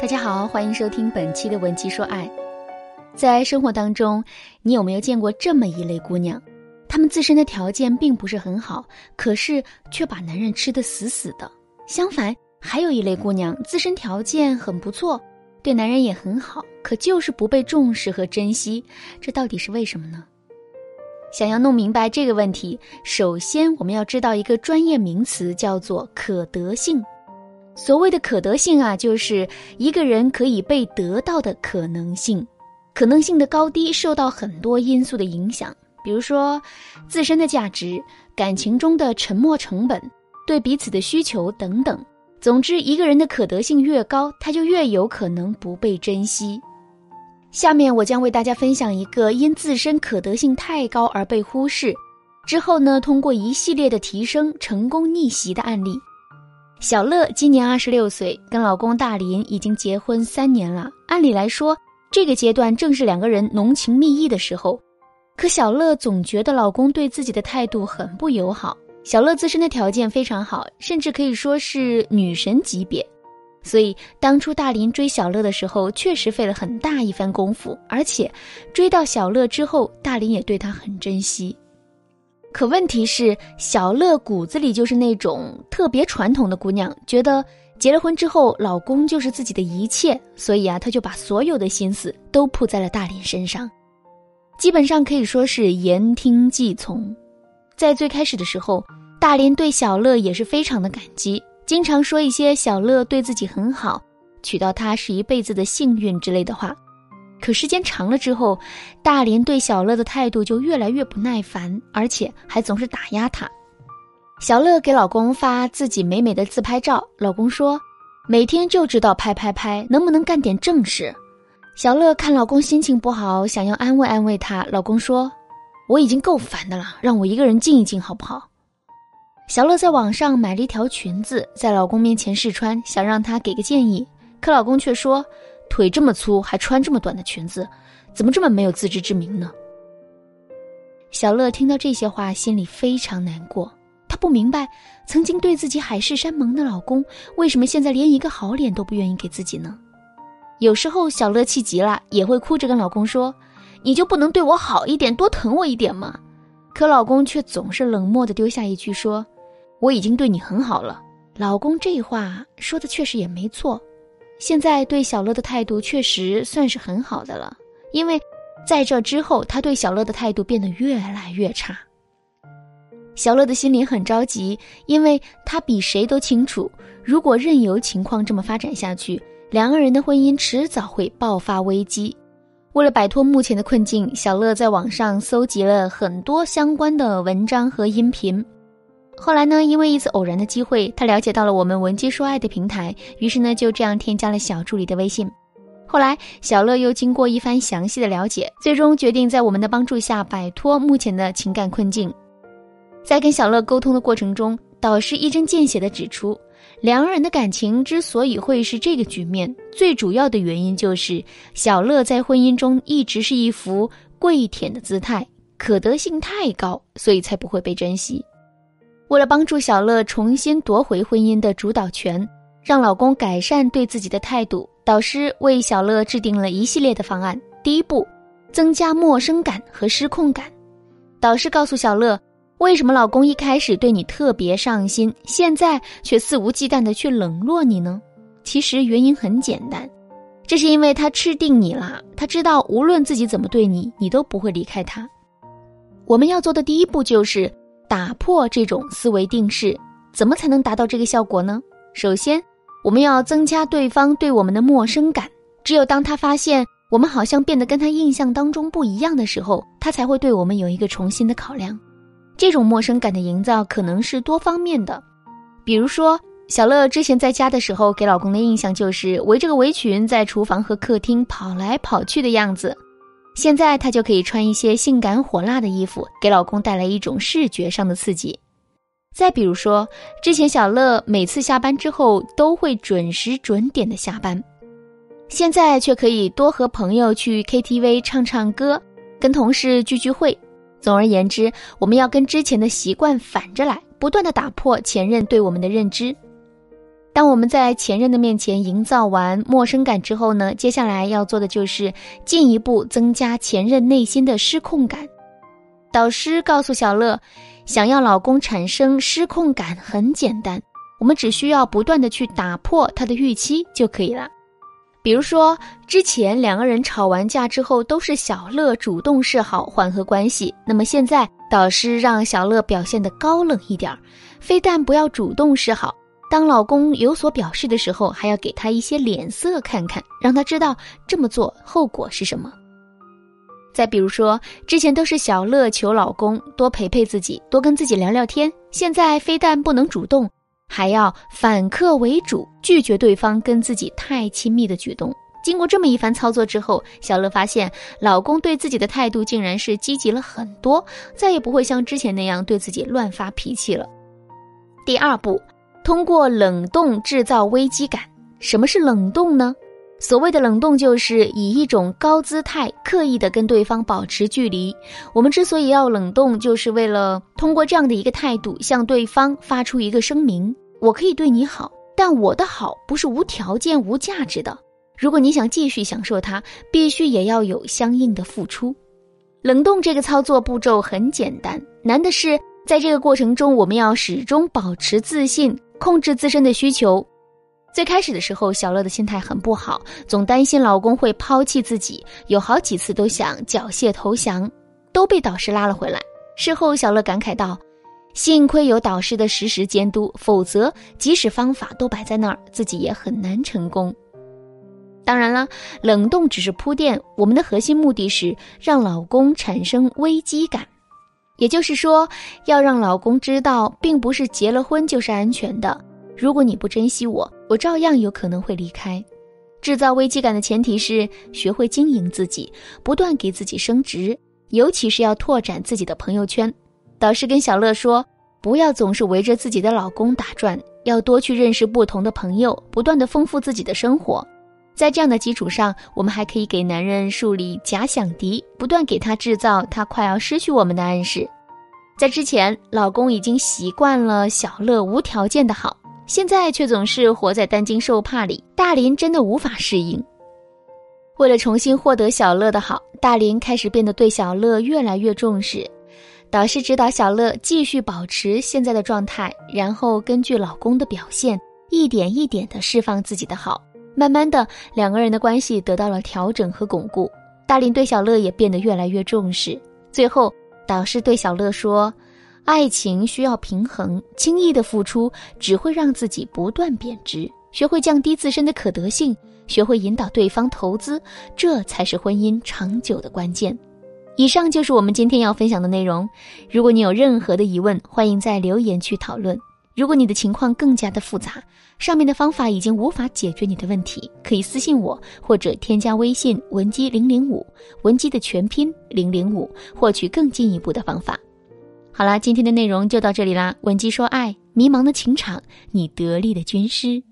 大家好，欢迎收听本期的《文姬说爱》。在生活当中，你有没有见过这么一类姑娘？她们自身的条件并不是很好，可是却把男人吃得死死的。相反，还有一类姑娘，自身条件很不错，对男人也很好，可就是不被重视和珍惜。这到底是为什么呢？想要弄明白这个问题，首先我们要知道一个专业名词，叫做可得性。所谓的可得性啊，就是一个人可以被得到的可能性。可能性的高低受到很多因素的影响，比如说自身的价值、感情中的沉没成本、对彼此的需求等等。总之，一个人的可得性越高，他就越有可能不被珍惜。下面我将为大家分享一个因自身可得性太高而被忽视，之后呢，通过一系列的提升成功逆袭的案例。小乐今年二十六岁，跟老公大林已经结婚三年了。按理来说，这个阶段正是两个人浓情蜜意的时候，可小乐总觉得老公对自己的态度很不友好。小乐自身的条件非常好，甚至可以说是女神级别，所以当初大林追小乐的时候，确实费了很大一番功夫。而且，追到小乐之后，大林也对他很珍惜。可问题是，小乐骨子里就是那种特别传统的姑娘，觉得结了婚之后，老公就是自己的一切，所以啊，她就把所有的心思都扑在了大林身上，基本上可以说是言听计从。在最开始的时候，大林对小乐也是非常的感激，经常说一些小乐对自己很好，娶到她是一辈子的幸运之类的话。可时间长了之后，大林对小乐的态度就越来越不耐烦，而且还总是打压她。小乐给老公发自己美美的自拍照，老公说：“每天就知道拍拍拍，能不能干点正事？”小乐看老公心情不好，想要安慰安慰他，老公说：“我已经够烦的了，让我一个人静一静好不好？”小乐在网上买了一条裙子，在老公面前试穿，想让他给个建议，可老公却说。腿这么粗，还穿这么短的裙子，怎么这么没有自知之明呢？小乐听到这些话，心里非常难过。她不明白，曾经对自己海誓山盟的老公，为什么现在连一个好脸都不愿意给自己呢？有时候，小乐气急了，也会哭着跟老公说：“你就不能对我好一点，多疼我一点吗？”可老公却总是冷漠的丢下一句说：“我已经对你很好了。”老公这话说的确实也没错。现在对小乐的态度确实算是很好的了，因为在这之后，他对小乐的态度变得越来越差。小乐的心里很着急，因为他比谁都清楚，如果任由情况这么发展下去，两个人的婚姻迟早会爆发危机。为了摆脱目前的困境，小乐在网上搜集了很多相关的文章和音频。后来呢，因为一次偶然的机会，他了解到了我们文姬说爱的平台，于是呢，就这样添加了小助理的微信。后来，小乐又经过一番详细的了解，最终决定在我们的帮助下摆脱目前的情感困境。在跟小乐沟通的过程中，导师一针见血地指出，两个人的感情之所以会是这个局面，最主要的原因就是小乐在婚姻中一直是一副跪舔的姿态，可得性太高，所以才不会被珍惜。为了帮助小乐重新夺回婚姻的主导权，让老公改善对自己的态度，导师为小乐制定了一系列的方案。第一步，增加陌生感和失控感。导师告诉小乐，为什么老公一开始对你特别上心，现在却肆无忌惮的去冷落你呢？其实原因很简单，这是因为他吃定你了。他知道无论自己怎么对你，你都不会离开他。我们要做的第一步就是。打破这种思维定式，怎么才能达到这个效果呢？首先，我们要增加对方对我们的陌生感。只有当他发现我们好像变得跟他印象当中不一样的时候，他才会对我们有一个重新的考量。这种陌生感的营造可能是多方面的，比如说，小乐之前在家的时候给老公的印象就是围着个围裙在厨房和客厅跑来跑去的样子。现在她就可以穿一些性感火辣的衣服，给老公带来一种视觉上的刺激。再比如说，之前小乐每次下班之后都会准时准点的下班，现在却可以多和朋友去 KTV 唱唱歌，跟同事聚聚会。总而言之，我们要跟之前的习惯反着来，不断的打破前任对我们的认知。当我们在前任的面前营造完陌生感之后呢，接下来要做的就是进一步增加前任内心的失控感。导师告诉小乐，想要老公产生失控感很简单，我们只需要不断的去打破他的预期就可以了。比如说，之前两个人吵完架之后都是小乐主动示好缓和关系，那么现在导师让小乐表现得高冷一点儿，非但不要主动示好。当老公有所表示的时候，还要给他一些脸色看看，让他知道这么做后果是什么。再比如说，之前都是小乐求老公多陪陪自己，多跟自己聊聊天，现在非但不能主动，还要反客为主，拒绝对方跟自己太亲密的举动。经过这么一番操作之后，小乐发现老公对自己的态度竟然是积极了很多，再也不会像之前那样对自己乱发脾气了。第二步。通过冷冻制造危机感。什么是冷冻呢？所谓的冷冻，就是以一种高姿态，刻意的跟对方保持距离。我们之所以要冷冻，就是为了通过这样的一个态度，向对方发出一个声明：我可以对你好，但我的好不是无条件、无价值的。如果你想继续享受它，必须也要有相应的付出。冷冻这个操作步骤很简单，难的是在这个过程中，我们要始终保持自信。控制自身的需求。最开始的时候，小乐的心态很不好，总担心老公会抛弃自己，有好几次都想缴械投降，都被导师拉了回来。事后，小乐感慨道：“幸亏有导师的实时监督，否则即使方法都摆在那儿，自己也很难成功。”当然了，冷冻只是铺垫，我们的核心目的是让老公产生危机感。也就是说，要让老公知道，并不是结了婚就是安全的。如果你不珍惜我，我照样有可能会离开。制造危机感的前提是学会经营自己，不断给自己升职，尤其是要拓展自己的朋友圈。导师跟小乐说，不要总是围着自己的老公打转，要多去认识不同的朋友，不断的丰富自己的生活。在这样的基础上，我们还可以给男人树立假想敌，不断给他制造他快要失去我们的暗示。在之前，老公已经习惯了小乐无条件的好，现在却总是活在担惊受怕里。大林真的无法适应。为了重新获得小乐的好，大林开始变得对小乐越来越重视。导师指导小乐继续保持现在的状态，然后根据老公的表现，一点一点的释放自己的好。慢慢的，两个人的关系得到了调整和巩固。大林对小乐也变得越来越重视。最后，导师对小乐说：“爱情需要平衡，轻易的付出只会让自己不断贬值。学会降低自身的可得性，学会引导对方投资，这才是婚姻长久的关键。”以上就是我们今天要分享的内容。如果你有任何的疑问，欢迎在留言区讨论。如果你的情况更加的复杂，上面的方法已经无法解决你的问题，可以私信我或者添加微信文姬零零五，文姬的全拼零零五，获取更进一步的方法。好啦，今天的内容就到这里啦。文姬说爱，迷茫的情场，你得力的军师。